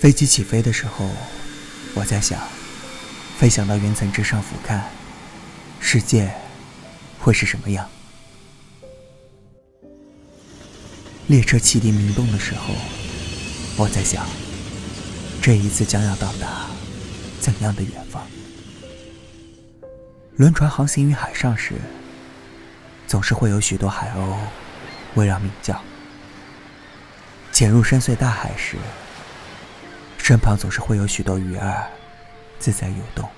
飞机起飞的时候，我在想，飞翔到云层之上俯瞰，世界会是什么样？列车汽笛鸣动的时候，我在想，这一次将要到达怎样的远方？轮船航行于海上时，总是会有许多海鸥围绕鸣叫；潜入深邃大海时，身旁总是会有许多鱼儿自在游动。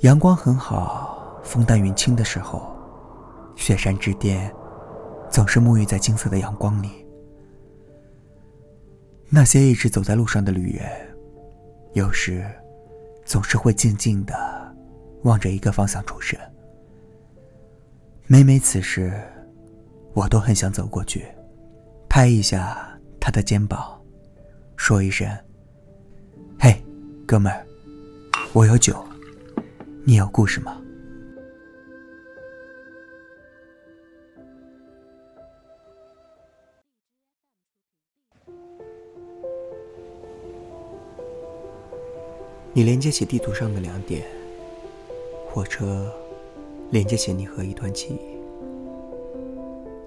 阳光很好，风淡云轻的时候，雪山之巅总是沐浴在金色的阳光里。那些一直走在路上的旅人，有时总是会静静的望着一个方向出神。每每此时，我都很想走过去，拍一下他的肩膀，说一声：“嘿，哥们儿，我有酒，你有故事吗？”你连接起地图上的两点，火车。连接起你和一段记忆。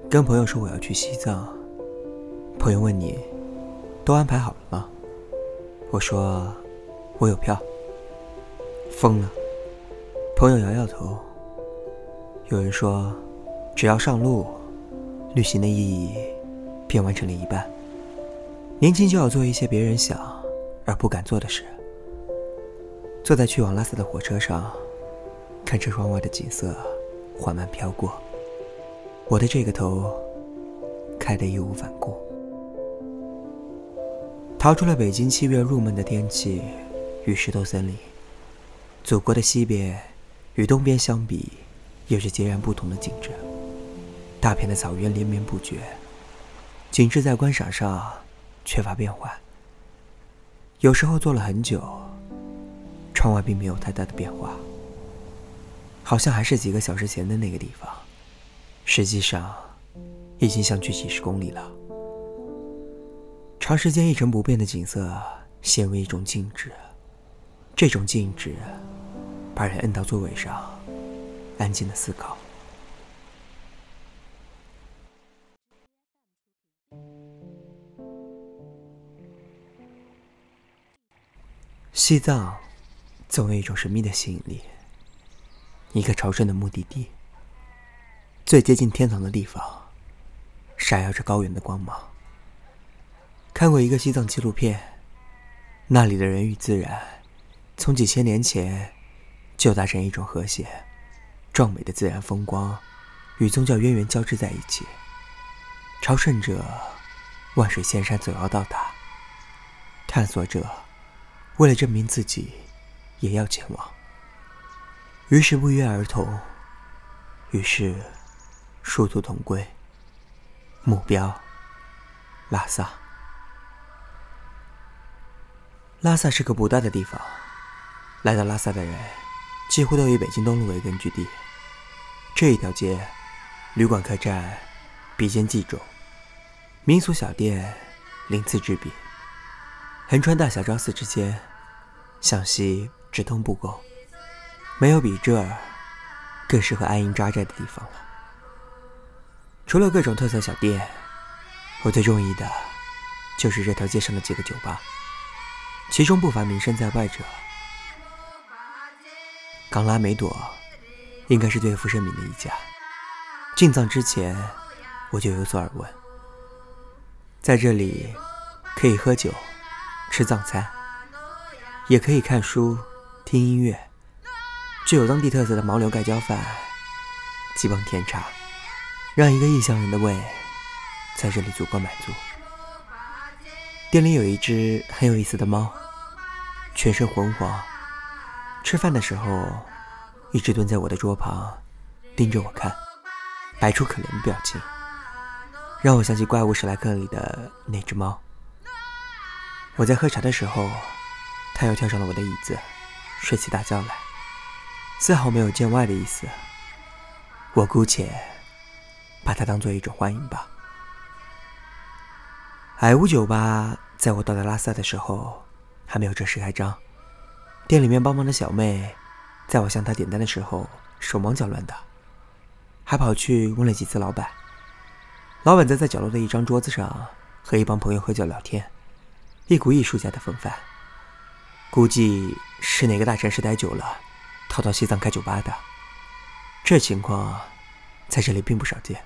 跟朋友说我要去西藏，朋友问你，都安排好了吗？我说，我有票。疯了。朋友摇摇头。有人说，只要上路，旅行的意义便完成了一半。年轻就要做一些别人想而不敢做的事。坐在去往拉萨的火车上。看着窗外的景色缓慢飘过，我的这个头开得义无反顾。逃出了北京七月入闷的天气与石头森林，祖国的西边与东边相比，有着截然不同的景致。大片的草原连绵不绝，景致在观赏上缺乏变化。有时候坐了很久，窗外并没有太大的变化。好像还是几个小时前的那个地方，实际上已经相距几十公里了。长时间一成不变的景色陷入一种静止，这种静止把人摁到座位上，安静的思考。西藏总有一种神秘的吸引力。一个朝圣的目的地，最接近天堂的地方，闪耀着高原的光芒。看过一个西藏纪录片，那里的人与自然，从几千年前就达成一种和谐、壮美的自然风光，与宗教渊源交织在一起。朝圣者万水千山总要到达，探索者为了证明自己，也要前往。于是不约而同，于是殊途同归。目标：拉萨。拉萨是个不大的地方，来到拉萨的人几乎都以北京东路为根据地。这一条街，旅馆、客栈比肩冀中，民俗小店鳞次栉比。横穿大小昭寺之间，向西直通布宫。没有比这儿更适合安营扎寨的地方了。除了各种特色小店，我最中意的就是这条街上的几个酒吧，其中不乏名声在外者。冈拉梅朵应该是最负盛名的一家。进藏之前我就有所耳闻，在这里可以喝酒、吃藏餐，也可以看书、听音乐。具有当地特色的牦牛盖浇饭、鸡棒甜茶，让一个异乡人的胃在这里足够满足。店里有一只很有意思的猫，全身浑黄，吃饭的时候一直蹲在我的桌旁，盯着我看，摆出可怜的表情，让我想起《怪物史莱克》里的那只猫。我在喝茶的时候，它又跳上了我的椅子，睡起大觉来。丝毫没有见外的意思，我姑且把它当做一种欢迎吧。矮屋酒吧在我到达拉萨的时候，还没有正式开张。店里面帮忙的小妹，在我向她点单的时候，手忙脚乱的，还跑去问了几次老板。老板则在角落的一张桌子上和一帮朋友喝酒聊天，一股艺术家的风范。估计是哪个大城市待久了，逃到西藏开酒吧的。这情况在这里并不少见。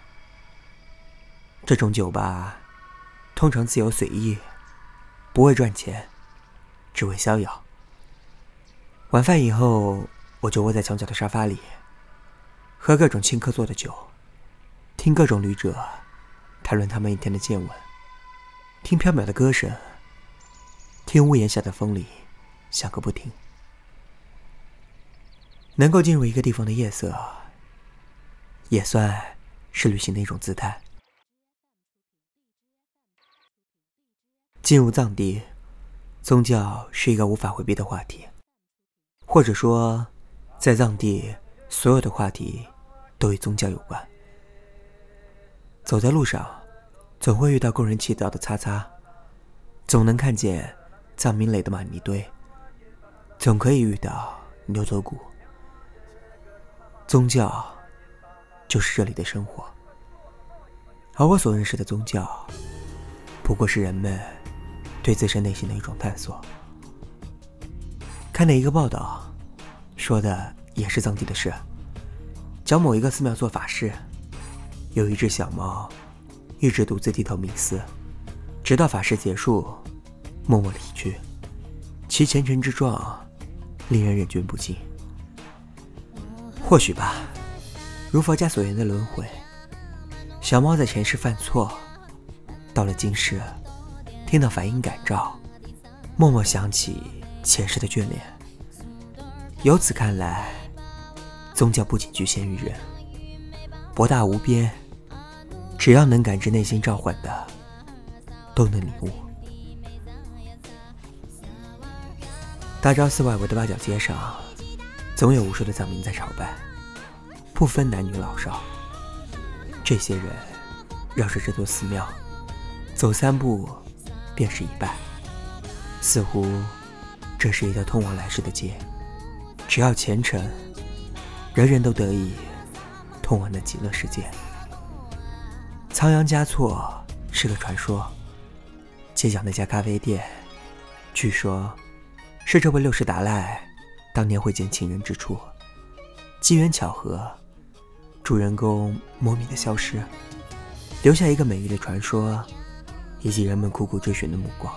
这种酒吧通常自由随意，不为赚钱，只为逍遥。晚饭以后，我就窝在墙角的沙发里，喝各种青稞做的酒，听各种旅者谈论他们一天的见闻，听飘渺的歌声，听屋檐下的风里响个不停。能够进入一个地方的夜色，也算是旅行的一种姿态。进入藏地，宗教是一个无法回避的话题，或者说，在藏地，所有的话题都与宗教有关。走在路上，总会遇到供人祈祷的擦擦，总能看见藏民垒的玛尼堆，总可以遇到牛头骨。宗教就是这里的生活，而我所认识的宗教，不过是人们。对自身内心的一种探索。看了一个报道，说的也是藏地的事，讲某一个寺庙做法事，有一只小猫，一直独自低头冥思，直到法事结束，默默离去，其虔诚之状，令人忍俊不禁。或许吧，如佛家所言的轮回，小猫在前世犯错，到了今世。听到梵音感召，默默想起前世的眷恋。由此看来，宗教不仅局限于人，博大无边。只要能感知内心召唤的，都能领悟。大昭寺外围的八角街上，总有无数的藏民在朝拜，不分男女老少。这些人绕着这座寺庙走三步。便是一半，似乎这是一条通往来世的街，只要虔诚，人人都得以通往那极乐世界。仓央嘉措是个传说，街角那家咖啡店，据说，是这位六世达赖当年会见情人之处，机缘巧合，主人公莫名的消失，留下一个美丽的传说。以及人们苦苦追寻的目光。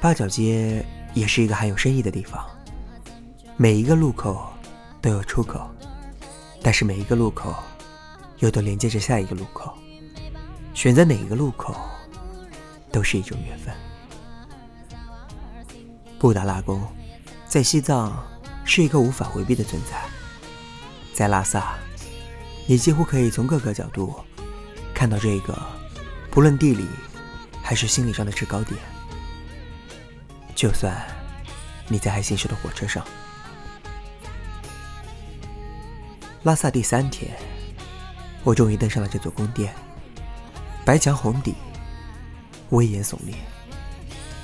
八角街也是一个很有深意的地方，每一个路口都有出口，但是每一个路口又都连接着下一个路口。选择哪一个路口，都是一种缘分。布达拉宫在西藏是一个无法回避的存在，在拉萨，你几乎可以从各个角度看到这个。不论地理还是心理上的制高点，就算你在还行驶的火车上，拉萨第三天，我终于登上了这座宫殿。白墙红底，威严耸立，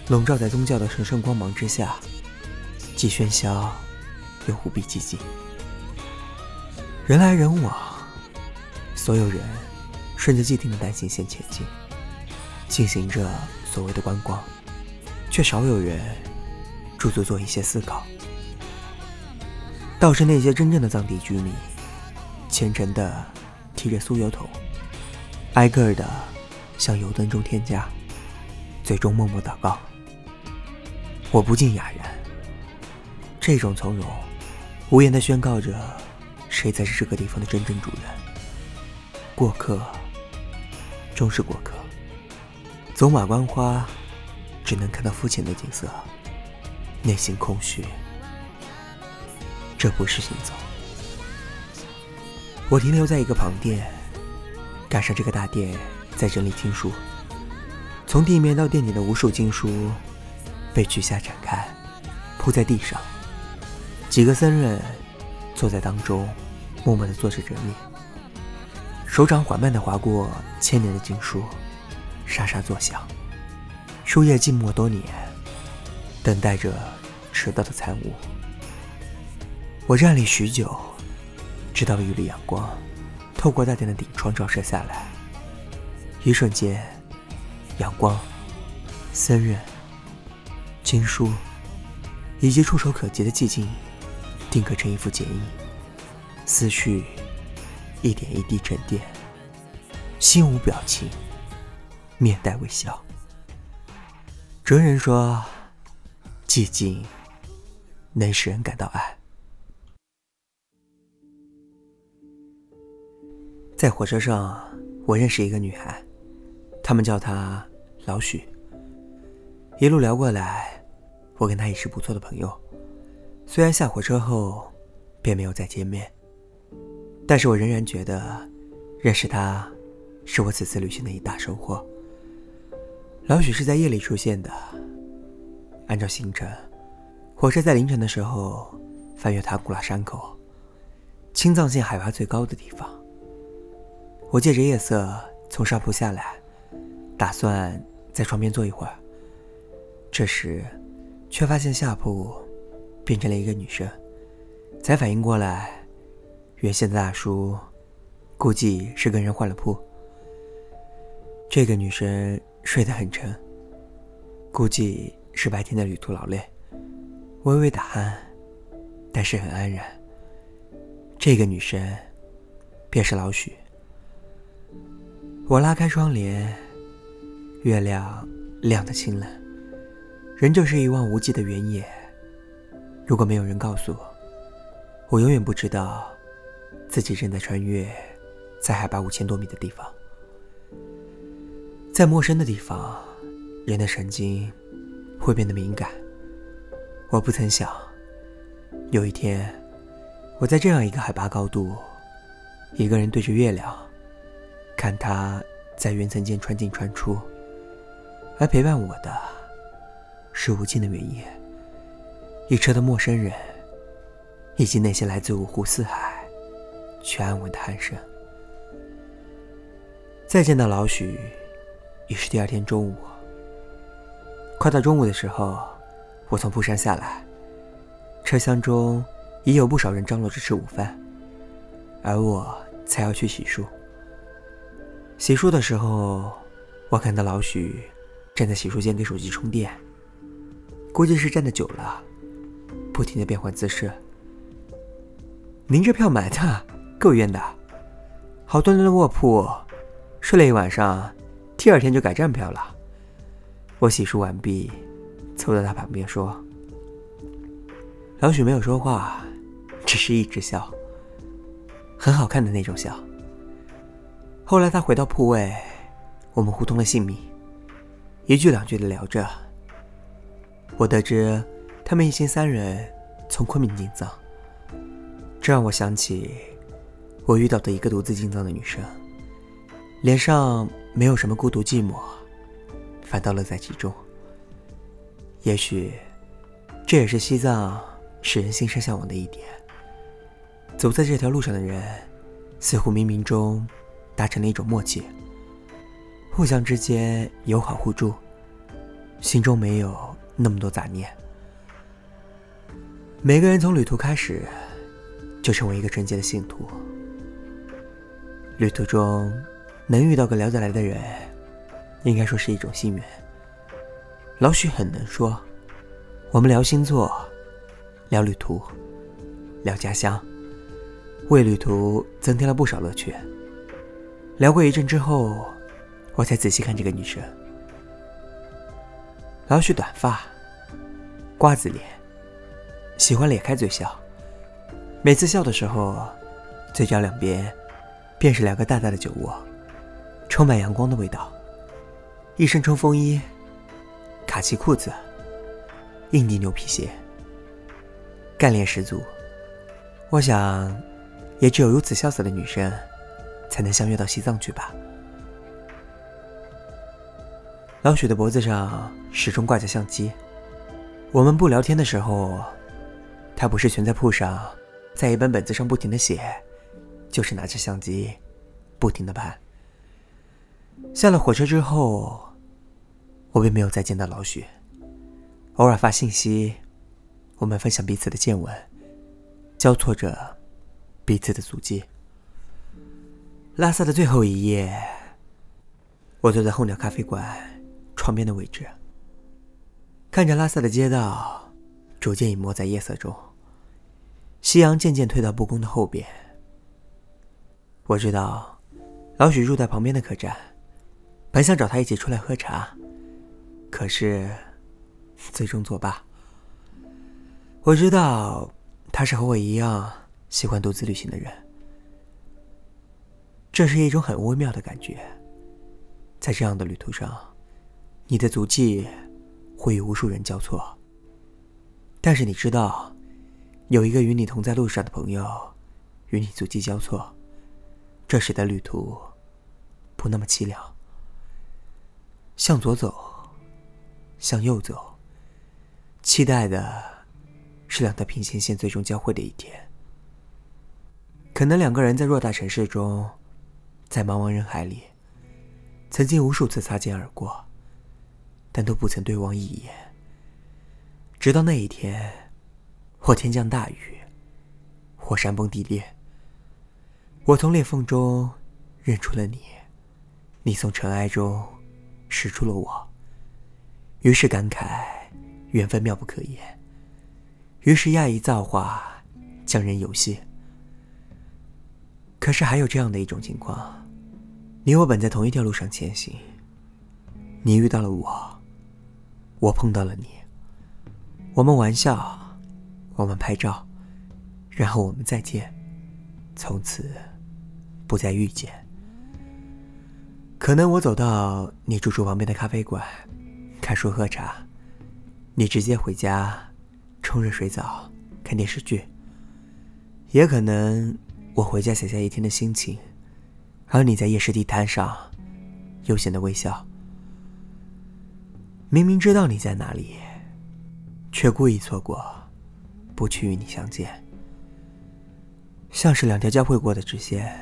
笼罩在宗教的神圣光芒之下，既喧嚣又无比寂静。人来人往，所有人顺着既定的单行线前进。进行着所谓的观光，却少有人驻足做一些思考。倒是那些真正的藏地居民，虔诚地提着酥油桶，挨个的向油灯中添加，最终默默祷告。我不禁哑然，这种从容，无言地宣告着谁才是这个地方的真正主人。过客，终是过客。走马观花，只能看到肤浅的景色，内心空虚。这不是行走。我停留在一个旁店，赶上这个大店在整理经书，从地面到店顶的无数经书被取下展开，铺在地上。几个僧人坐在当中，默默地做着整理，手掌缓慢地划过千年的经书。沙沙作响，树叶静默多年，等待着迟到的残雾。我站立许久，直到一缕阳光透过大殿的顶窗照射下来。一瞬间，阳光、僧人、经书以及触手可及的寂静，定格成一幅剪影。思绪一点一滴沉淀，心无表情，面带微笑。哲人说：“寂静能使人感到爱。”在火车上，我认识一个女孩，他们叫她老许。一路聊过来，我跟她也是不错的朋友。虽然下火车后便没有再见面，但是我仍然觉得认识她是我此次旅行的一大收获。老许是在夜里出现的。按照行程，火车在凌晨的时候翻越塔古拉山口，青藏线海拔最高的地方。我借着夜色从上铺下来，打算在床边坐一会儿。这时，却发现下铺变成了一个女生，才反应过来，原先的大叔估计是跟人换了铺。这个女生。睡得很沉，估计是白天的旅途劳累，微微打鼾，但是很安然。这个女生便是老许。我拉开窗帘，月亮亮得清冷，仍旧是一望无际的原野。如果没有人告诉我，我永远不知道自己正在穿越在海拔五千多米的地方。在陌生的地方，人的神经会变得敏感。我不曾想，有一天，我在这样一个海拔高度，一个人对着月亮，看它在云层间穿进穿出，而陪伴我的，是无尽的原野，一车的陌生人，以及那些来自五湖四海却安稳的鼾声。再见到老许。已是第二天中午，快到中午的时候，我从铺山下来，车厢中已有不少人张罗着吃午饭，而我才要去洗漱。洗漱的时候，我看到老许站在洗漱间给手机充电，估计是站的久了，不停的变换姿势。您这票买的够冤的，好端端的卧铺，睡了一晚上。第二天就改站票了。我洗漱完毕，凑到他旁边说：“老许没有说话，只是一直笑，很好看的那种笑。”后来他回到铺位，我们互通了姓名，一句两句的聊着。我得知他们一行三人从昆明进藏，这让我想起我遇到的一个独自进藏的女生，脸上。没有什么孤独寂寞，反倒乐在其中。也许，这也是西藏使人心生向往的一点。走在这条路上的人，似乎冥冥中达成了一种默契，互相之间友好互助，心中没有那么多杂念。每个人从旅途开始，就成为一个纯洁的信徒。旅途中。能遇到个聊得来的人，应该说是一种幸运。老许很能说，我们聊星座，聊旅途，聊家乡，为旅途增添了不少乐趣。聊过一阵之后，我才仔细看这个女生。老许短发，瓜子脸，喜欢咧开嘴笑，每次笑的时候，嘴角两边便是两个大大的酒窝。充满阳光的味道。一身冲锋衣，卡其裤子，印地牛皮鞋，干练十足。我想，也只有如此潇洒的女生，才能相约到西藏去吧。老许的脖子上始终挂着相机。我们不聊天的时候，他不是蜷在铺上，在一本本子上不停的写，就是拿着相机，不停的拍。下了火车之后，我并没有再见到老许，偶尔发信息，我们分享彼此的见闻，交错着彼此的足迹。拉萨的最后一夜，我坐在候鸟咖啡馆窗边的位置，看着拉萨的街道逐渐隐没在夜色中，夕阳渐渐退到布宫的后边。我知道老许住在旁边的客栈，本想找他一起出来喝茶。可是，最终作罢。我知道他是和我一样喜欢独自旅行的人，这是一种很微妙的感觉。在这样的旅途上，你的足迹会与无数人交错，但是你知道，有一个与你同在路上的朋友与你足迹交错，这使得旅途不那么凄凉。向左走。向右走，期待的是两条平行线最终交汇的一天。可能两个人在偌大城市中，在茫茫人海里，曾经无数次擦肩而过，但都不曾对望一眼。直到那一天，或天降大雨，或山崩地裂，我从裂缝中认出了你，你从尘埃中识出了我。于是感慨，缘分妙不可言。于是讶异造化，将人游戏。可是还有这样的一种情况：你我本在同一条路上前行，你遇到了我，我碰到了你。我们玩笑，我们拍照，然后我们再见，从此不再遇见。可能我走到你住处旁边的咖啡馆。看书喝茶，你直接回家，冲热水澡，看电视剧。也可能我回家写下一天的心情，而你在夜市地摊上悠闲的微笑。明明知道你在哪里，却故意错过，不去与你相见。像是两条交汇过的直线，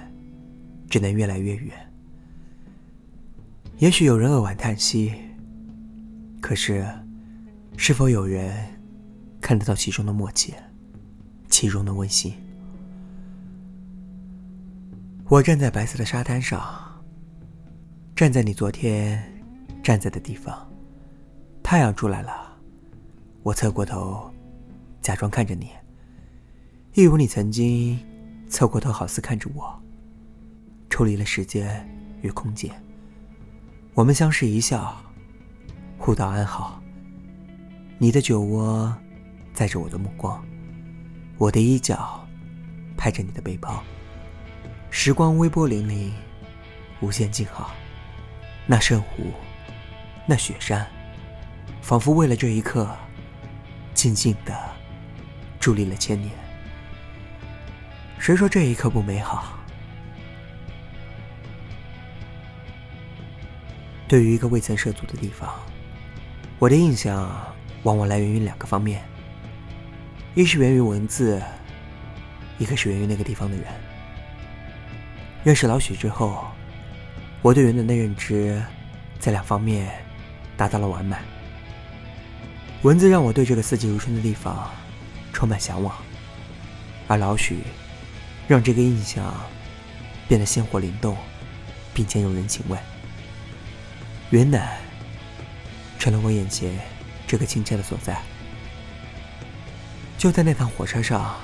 只能越来越远。也许有人扼腕叹息。可是，是否有人看得到其中的默契，其中的温馨？我站在白色的沙滩上，站在你昨天站在的地方。太阳出来了，我侧过头，假装看着你，一如你曾经侧过头，好似看着我。抽离了时间与空间，我们相视一笑。互道安好。你的酒窝载着我的目光，我的衣角拍着你的背包。时光微波粼粼，无限静好。那圣湖，那雪山，仿佛为了这一刻，静静的伫立了千年。谁说这一刻不美好？对于一个未曾涉足的地方。我的印象往往来源于两个方面，一是源于文字，一个是源于那个地方的人。认识老许之后，我对人的认知在两方面达到了完满。文字让我对这个四季如春的地方充满向往，而老许让这个印象变得鲜活灵动，并兼有人情味。云南。成了我眼前这个亲切的所在。就在那趟火车上，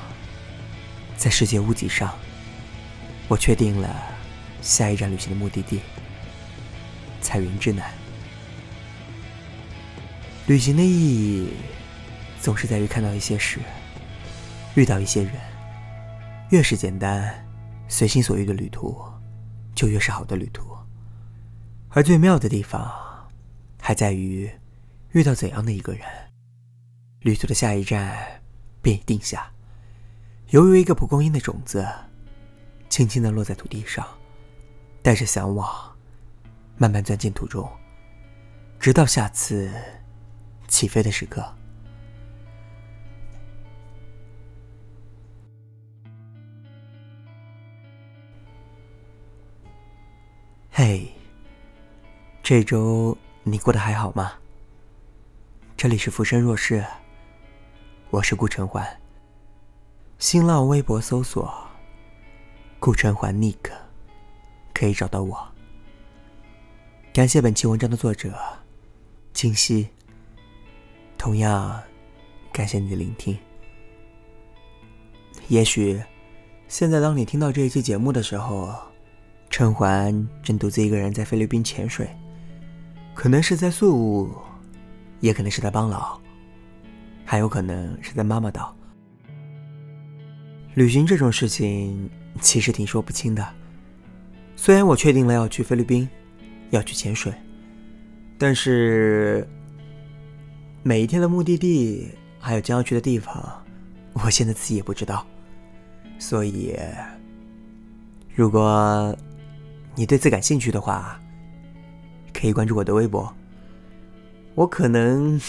在世界屋脊上，我确定了下一站旅行的目的地——彩云之南。旅行的意义，总是在于看到一些事，遇到一些人。越是简单、随心所欲的旅途，就越是好的旅途。而最妙的地方。还在于遇到怎样的一个人，旅途的下一站便已定下，犹如一个蒲公英的种子，轻轻地落在土地上，带着向往，慢慢钻进土中，直到下次起飞的时刻。这周。你过得还好吗？这里是浮生若世，我是顾城环。新浪微博搜索“顾城环 Nick”，可以找到我。感谢本期文章的作者金熙。同样，感谢你的聆听。也许，现在当你听到这一期节目的时候，陈环正独自一个人在菲律宾潜水。可能是在宿务，也可能是在帮劳，还有可能是在妈妈岛。旅行这种事情其实挺说不清的。虽然我确定了要去菲律宾，要去潜水，但是每一天的目的地还有将要去的地方，我现在自己也不知道。所以，如果你对此感兴趣的话，可以关注我的微博，我可能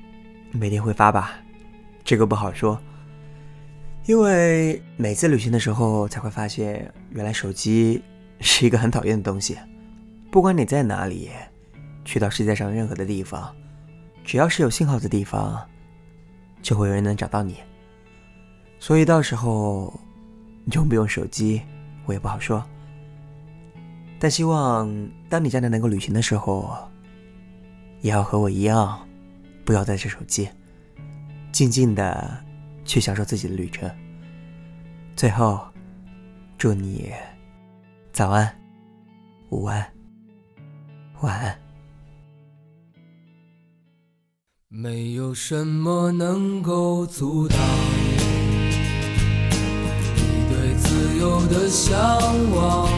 每天会发吧，这个不好说，因为每次旅行的时候才会发现，原来手机是一个很讨厌的东西。不管你在哪里，去到世界上任何的地方，只要是有信号的地方，就会有人能找到你。所以到时候用不用手机，我也不好说。但希望当你将来能够旅行的时候，也要和我一样，不要带着手机，静静的去享受自己的旅程。最后，祝你早安、午安、晚安。没有什么能够阻挡你对自由的向往。